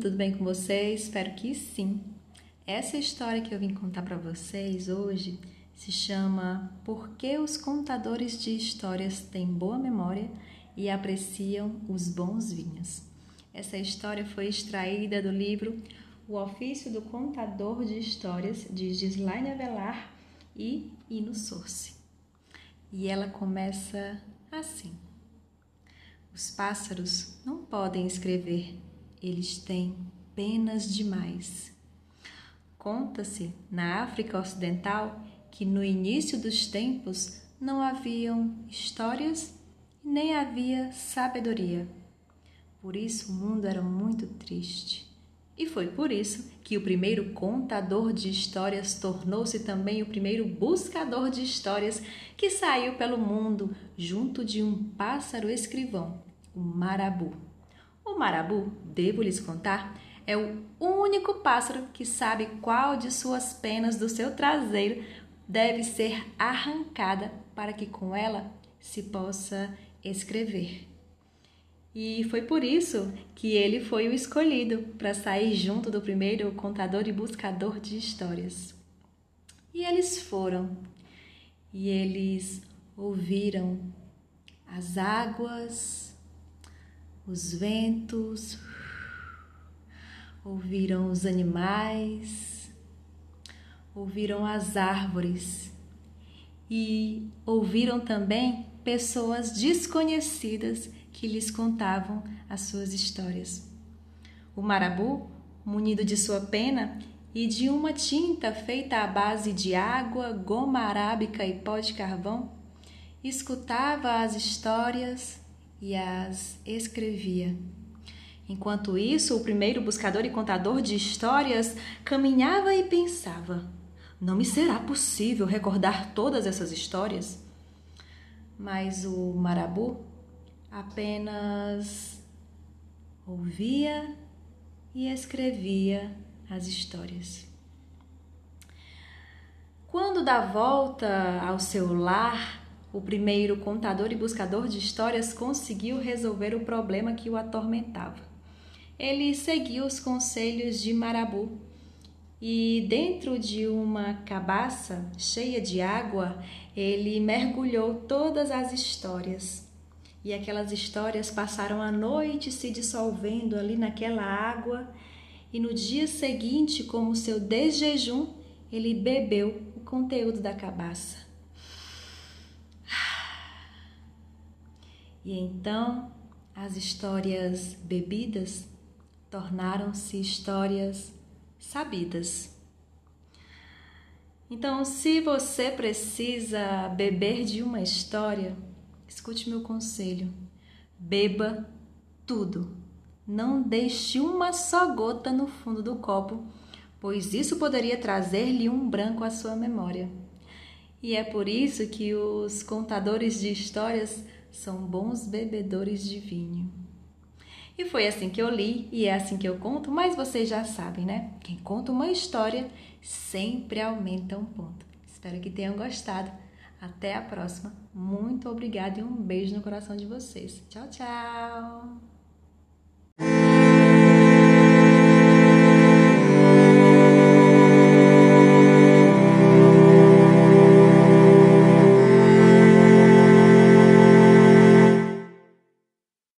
tudo bem com vocês? Espero que sim. Essa história que eu vim contar para vocês hoje se chama Por que os contadores de histórias têm boa memória e apreciam os bons vinhos. Essa história foi extraída do livro O Ofício do Contador de Histórias de Gislaine Avelar e Ino Source. E ela começa assim: Os pássaros não podem escrever eles têm penas demais. Conta-se na África Ocidental que no início dos tempos não haviam histórias nem havia sabedoria. Por isso o mundo era muito triste. E foi por isso que o primeiro contador de histórias tornou-se também o primeiro buscador de histórias que saiu pelo mundo junto de um pássaro escrivão, o marabu. O marabu, devo lhes contar, é o único pássaro que sabe qual de suas penas do seu traseiro deve ser arrancada para que com ela se possa escrever. E foi por isso que ele foi o escolhido para sair junto do primeiro contador e buscador de histórias. E eles foram, e eles ouviram as águas os ventos, ouviram os animais, ouviram as árvores e ouviram também pessoas desconhecidas que lhes contavam as suas histórias. O marabu, munido de sua pena e de uma tinta feita à base de água, goma arábica e pó de carvão, escutava as histórias e as escrevia. Enquanto isso, o primeiro buscador e contador de histórias caminhava e pensava: não me será possível recordar todas essas histórias. Mas o marabu apenas ouvia e escrevia as histórias. Quando dá volta ao seu lar, o primeiro contador e buscador de histórias conseguiu resolver o problema que o atormentava. Ele seguiu os conselhos de Marabu e, dentro de uma cabaça cheia de água, ele mergulhou todas as histórias. E aquelas histórias passaram a noite se dissolvendo ali naquela água, e no dia seguinte, como seu desjejum, ele bebeu o conteúdo da cabaça. E então as histórias bebidas tornaram-se histórias sabidas. Então, se você precisa beber de uma história, escute meu conselho: beba tudo. Não deixe uma só gota no fundo do copo, pois isso poderia trazer-lhe um branco à sua memória. E é por isso que os contadores de histórias são bons bebedores de vinho. E foi assim que eu li e é assim que eu conto, mas vocês já sabem, né? Quem conta uma história sempre aumenta um ponto. Espero que tenham gostado. Até a próxima. Muito obrigada e um beijo no coração de vocês. Tchau, tchau!